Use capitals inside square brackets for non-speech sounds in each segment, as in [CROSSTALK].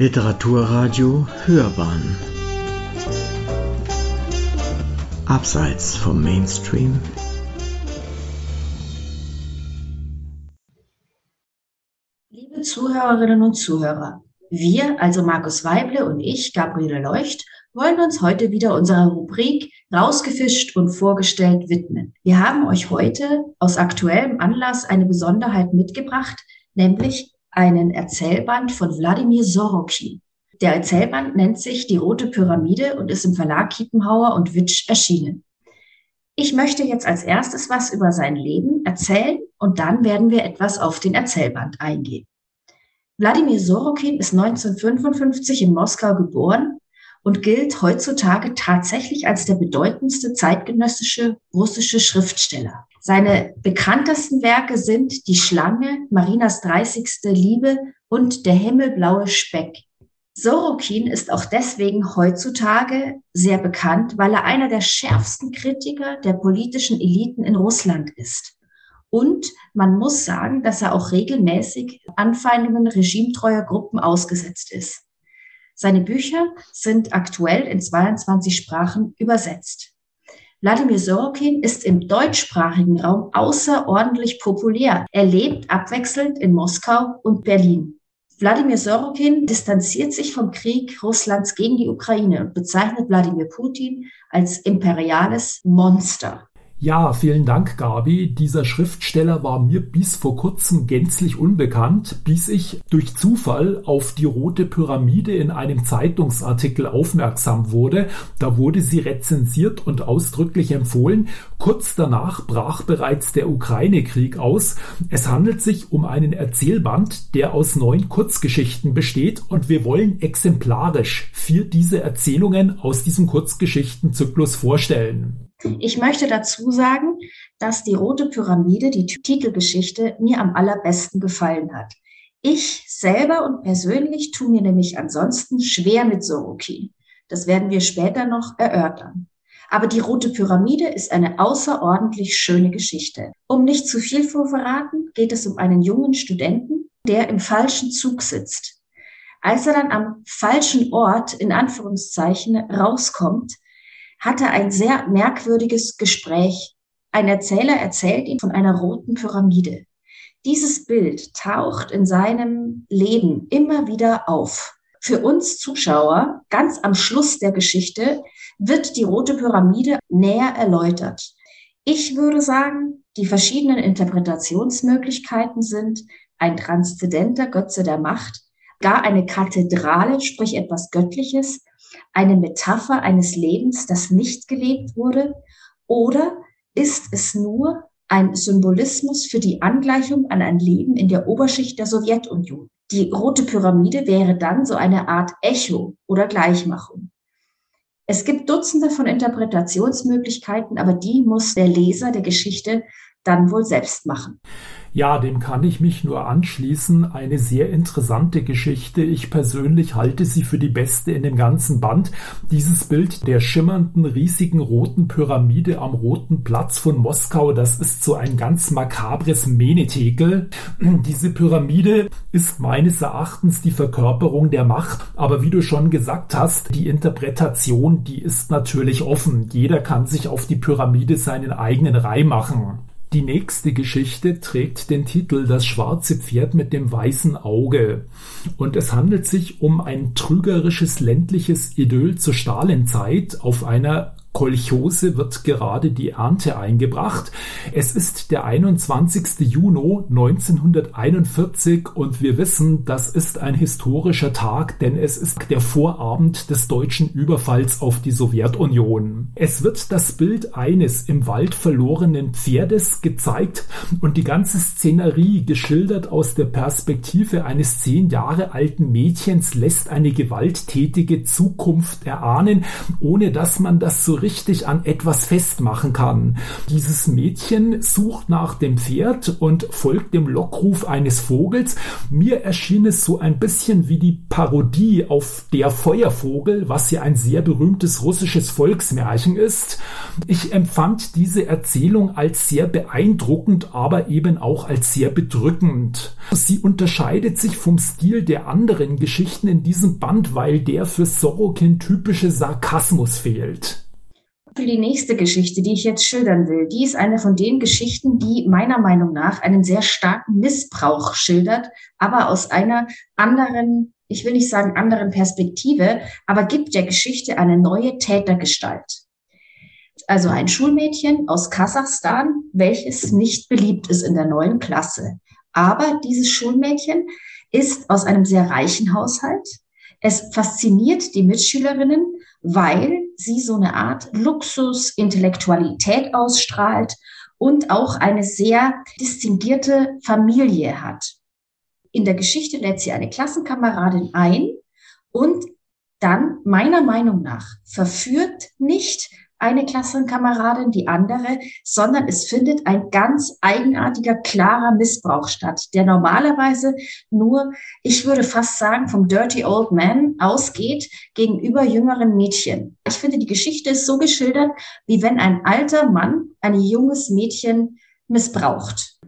Literaturradio Hörbahn Abseits vom Mainstream Liebe Zuhörerinnen und Zuhörer, wir, also Markus Weible und ich, Gabriele Leucht, wollen uns heute wieder unserer Rubrik Rausgefischt und vorgestellt widmen. Wir haben euch heute aus aktuellem Anlass eine Besonderheit mitgebracht, nämlich einen Erzählband von Wladimir Sorokin. Der Erzählband nennt sich Die Rote Pyramide und ist im Verlag Kiepenhauer und Witsch erschienen. Ich möchte jetzt als erstes was über sein Leben erzählen und dann werden wir etwas auf den Erzählband eingehen. Wladimir Sorokin ist 1955 in Moskau geboren und gilt heutzutage tatsächlich als der bedeutendste zeitgenössische russische Schriftsteller. Seine bekanntesten Werke sind Die Schlange, Marinas 30. Liebe und Der himmelblaue Speck. Sorokin ist auch deswegen heutzutage sehr bekannt, weil er einer der schärfsten Kritiker der politischen Eliten in Russland ist. Und man muss sagen, dass er auch regelmäßig Anfeindungen regimetreuer Gruppen ausgesetzt ist. Seine Bücher sind aktuell in 22 Sprachen übersetzt. Wladimir Sorokin ist im deutschsprachigen Raum außerordentlich populär. Er lebt abwechselnd in Moskau und Berlin. Wladimir Sorokin distanziert sich vom Krieg Russlands gegen die Ukraine und bezeichnet Wladimir Putin als imperiales Monster. Ja, vielen Dank, Gabi. Dieser Schriftsteller war mir bis vor kurzem gänzlich unbekannt, bis ich durch Zufall auf die Rote Pyramide in einem Zeitungsartikel aufmerksam wurde. Da wurde sie rezensiert und ausdrücklich empfohlen. Kurz danach brach bereits der Ukraine-Krieg aus. Es handelt sich um einen Erzählband, der aus neun Kurzgeschichten besteht und wir wollen exemplarisch vier diese Erzählungen aus diesem Kurzgeschichtenzyklus vorstellen. Ich möchte dazu sagen, dass die Rote Pyramide, die Titelgeschichte, mir am allerbesten gefallen hat. Ich selber und persönlich tue mir nämlich ansonsten schwer mit Sorokin. Das werden wir später noch erörtern. Aber die Rote Pyramide ist eine außerordentlich schöne Geschichte. Um nicht zu viel zu verraten, geht es um einen jungen Studenten, der im falschen Zug sitzt. Als er dann am falschen Ort, in Anführungszeichen, rauskommt, hatte ein sehr merkwürdiges Gespräch. Ein Erzähler erzählt ihm von einer roten Pyramide. Dieses Bild taucht in seinem Leben immer wieder auf. Für uns Zuschauer, ganz am Schluss der Geschichte, wird die rote Pyramide näher erläutert. Ich würde sagen, die verschiedenen Interpretationsmöglichkeiten sind ein transzendenter Götze der Macht, gar eine Kathedrale, sprich etwas Göttliches, eine Metapher eines Lebens, das nicht gelebt wurde? Oder ist es nur ein Symbolismus für die Angleichung an ein Leben in der Oberschicht der Sowjetunion? Die rote Pyramide wäre dann so eine Art Echo oder Gleichmachung. Es gibt Dutzende von Interpretationsmöglichkeiten, aber die muss der Leser der Geschichte dann wohl selbst machen. Ja, dem kann ich mich nur anschließen. Eine sehr interessante Geschichte. Ich persönlich halte sie für die beste in dem ganzen Band. Dieses Bild der schimmernden, riesigen roten Pyramide am Roten Platz von Moskau, das ist so ein ganz makabres Menetekel. [CLEARS THROAT] Diese Pyramide ist meines Erachtens die Verkörperung der Macht. Aber wie du schon gesagt hast, die Interpretation, die ist natürlich offen. Jeder kann sich auf die Pyramide seinen eigenen Reih machen. Die nächste Geschichte trägt den Titel Das schwarze Pferd mit dem weißen Auge. Und es handelt sich um ein trügerisches ländliches Idyll zur Stalinzeit auf einer Kolchose wird gerade die Ernte eingebracht. Es ist der 21. Juni 1941 und wir wissen, das ist ein historischer Tag, denn es ist der Vorabend des deutschen Überfalls auf die Sowjetunion. Es wird das Bild eines im Wald verlorenen Pferdes gezeigt und die ganze Szenerie geschildert aus der Perspektive eines zehn Jahre alten Mädchens lässt eine gewalttätige Zukunft erahnen, ohne dass man das so richtig an etwas festmachen kann. Dieses Mädchen sucht nach dem Pferd und folgt dem Lockruf eines Vogels. Mir erschien es so ein bisschen wie die Parodie auf Der Feuervogel, was ja ein sehr berühmtes russisches Volksmärchen ist. Ich empfand diese Erzählung als sehr beeindruckend, aber eben auch als sehr bedrückend. Sie unterscheidet sich vom Stil der anderen Geschichten in diesem Band, weil der für Sorokin typische Sarkasmus fehlt. Für die nächste Geschichte, die ich jetzt schildern will, die ist eine von den Geschichten, die meiner Meinung nach einen sehr starken Missbrauch schildert, aber aus einer anderen, ich will nicht sagen anderen Perspektive, aber gibt der Geschichte eine neue Tätergestalt. Also ein Schulmädchen aus Kasachstan, welches nicht beliebt ist in der neuen Klasse. Aber dieses Schulmädchen ist aus einem sehr reichen Haushalt. Es fasziniert die Mitschülerinnen, weil sie so eine Art Luxus, Intellektualität ausstrahlt und auch eine sehr distinguierte Familie hat. In der Geschichte lädt sie eine Klassenkameradin ein und dann meiner Meinung nach verführt nicht eine Klassenkameradin die andere, sondern es findet ein ganz eigenartiger, klarer Missbrauch statt, der normalerweise nur, ich würde fast sagen, vom Dirty Old Man ausgeht gegenüber jüngeren Mädchen. Ich finde, die Geschichte ist so geschildert, wie wenn ein alter Mann ein junges Mädchen missbraucht.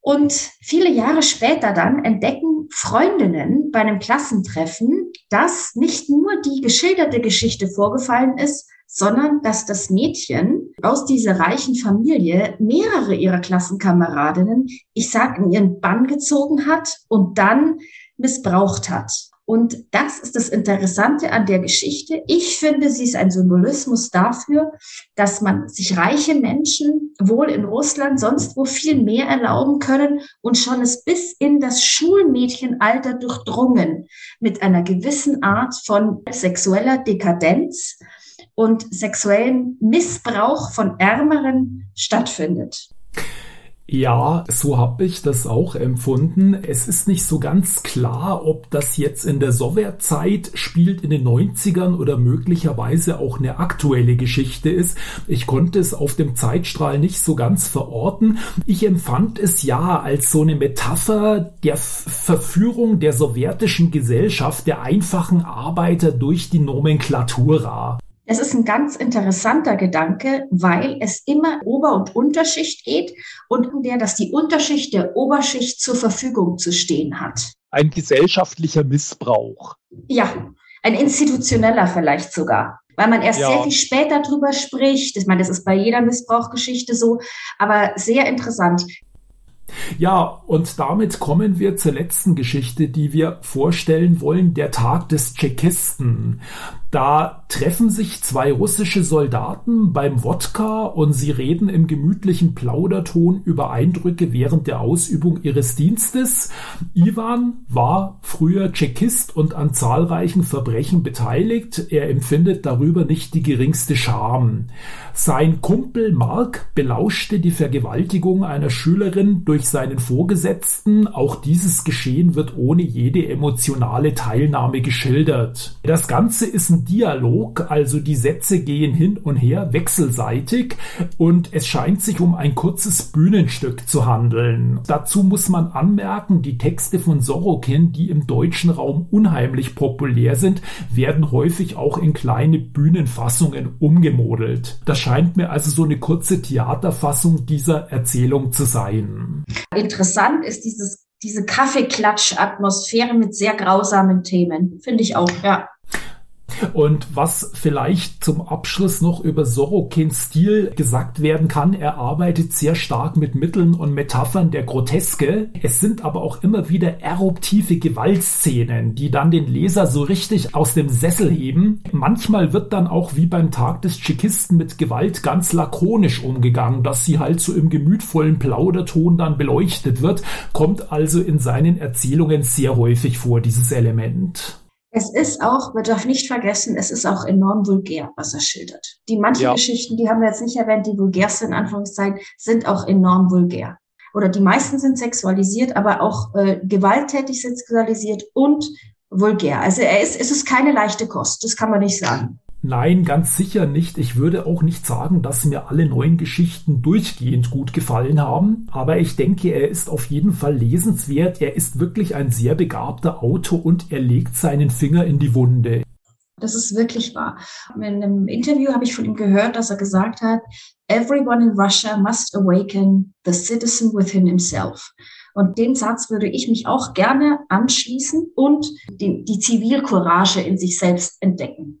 Und viele Jahre später dann entdecken Freundinnen bei einem Klassentreffen, dass nicht nur die geschilderte Geschichte vorgefallen ist, sondern dass das Mädchen aus dieser reichen Familie mehrere ihrer Klassenkameradinnen, ich sag, in ihren Bann gezogen hat und dann missbraucht hat. Und das ist das Interessante an der Geschichte. Ich finde, sie ist ein Symbolismus dafür, dass man sich reiche Menschen wohl in Russland sonst wo viel mehr erlauben können und schon es bis in das Schulmädchenalter durchdrungen mit einer gewissen Art von sexueller Dekadenz und sexuellen Missbrauch von Ärmeren stattfindet. Ja, so habe ich das auch empfunden. Es ist nicht so ganz klar, ob das jetzt in der Sowjetzeit spielt, in den 90ern oder möglicherweise auch eine aktuelle Geschichte ist. Ich konnte es auf dem Zeitstrahl nicht so ganz verorten. Ich empfand es ja als so eine Metapher der Verführung der sowjetischen Gesellschaft, der einfachen Arbeiter durch die Nomenklatura. Es ist ein ganz interessanter Gedanke, weil es immer Ober- und Unterschicht geht und in der, dass die Unterschicht der Oberschicht zur Verfügung zu stehen hat. Ein gesellschaftlicher Missbrauch. Ja, ein institutioneller vielleicht sogar. Weil man erst ja. sehr viel später drüber spricht. Ich meine, das ist bei jeder Missbrauchgeschichte so, aber sehr interessant. Ja, und damit kommen wir zur letzten Geschichte, die wir vorstellen wollen, der Tag des Tschechisten. Da treffen sich zwei russische Soldaten beim Wodka und sie reden im gemütlichen Plauderton über Eindrücke während der Ausübung ihres Dienstes. Ivan war früher Tschechist und an zahlreichen Verbrechen beteiligt. Er empfindet darüber nicht die geringste Scham. Sein Kumpel Mark belauschte die Vergewaltigung einer Schülerin durch seinen Vorgesetzten. Auch dieses Geschehen wird ohne jede emotionale Teilnahme geschildert. Das Ganze ist ein Dialog, also die Sätze gehen hin und her wechselseitig und es scheint sich um ein kurzes Bühnenstück zu handeln. Dazu muss man anmerken, die Texte von Sorokin, die im deutschen Raum unheimlich populär sind, werden häufig auch in kleine Bühnenfassungen umgemodelt. Das scheint mir also so eine kurze Theaterfassung dieser Erzählung zu sein. Interessant ist dieses diese Kaffeeklatsch-Atmosphäre mit sehr grausamen Themen. Finde ich auch, ja. Und was vielleicht zum Abschluss noch über Sorokins Stil gesagt werden kann, er arbeitet sehr stark mit Mitteln und Metaphern der Groteske. Es sind aber auch immer wieder eruptive Gewaltszenen, die dann den Leser so richtig aus dem Sessel heben. Manchmal wird dann auch wie beim Tag des Tschechisten mit Gewalt ganz lakonisch umgegangen, dass sie halt so im gemütvollen Plauderton dann beleuchtet wird, kommt also in seinen Erzählungen sehr häufig vor, dieses Element. Es ist auch, man darf nicht vergessen, es ist auch enorm vulgär, was er schildert. Die manchen ja. Geschichten, die haben wir jetzt nicht erwähnt, die vulgärsten in Anführungszeichen, sind auch enorm vulgär. Oder die meisten sind sexualisiert, aber auch äh, gewalttätig sexualisiert und vulgär. Also er ist, es ist keine leichte Kost, das kann man nicht sagen. Nein, ganz sicher nicht. Ich würde auch nicht sagen, dass mir alle neuen Geschichten durchgehend gut gefallen haben, aber ich denke, er ist auf jeden Fall lesenswert. Er ist wirklich ein sehr begabter Autor und er legt seinen Finger in die Wunde. Das ist wirklich wahr. In einem Interview habe ich von ihm gehört, dass er gesagt hat, Everyone in Russia must awaken the citizen within himself. Und den Satz würde ich mich auch gerne anschließen und die, die Zivilcourage in sich selbst entdecken.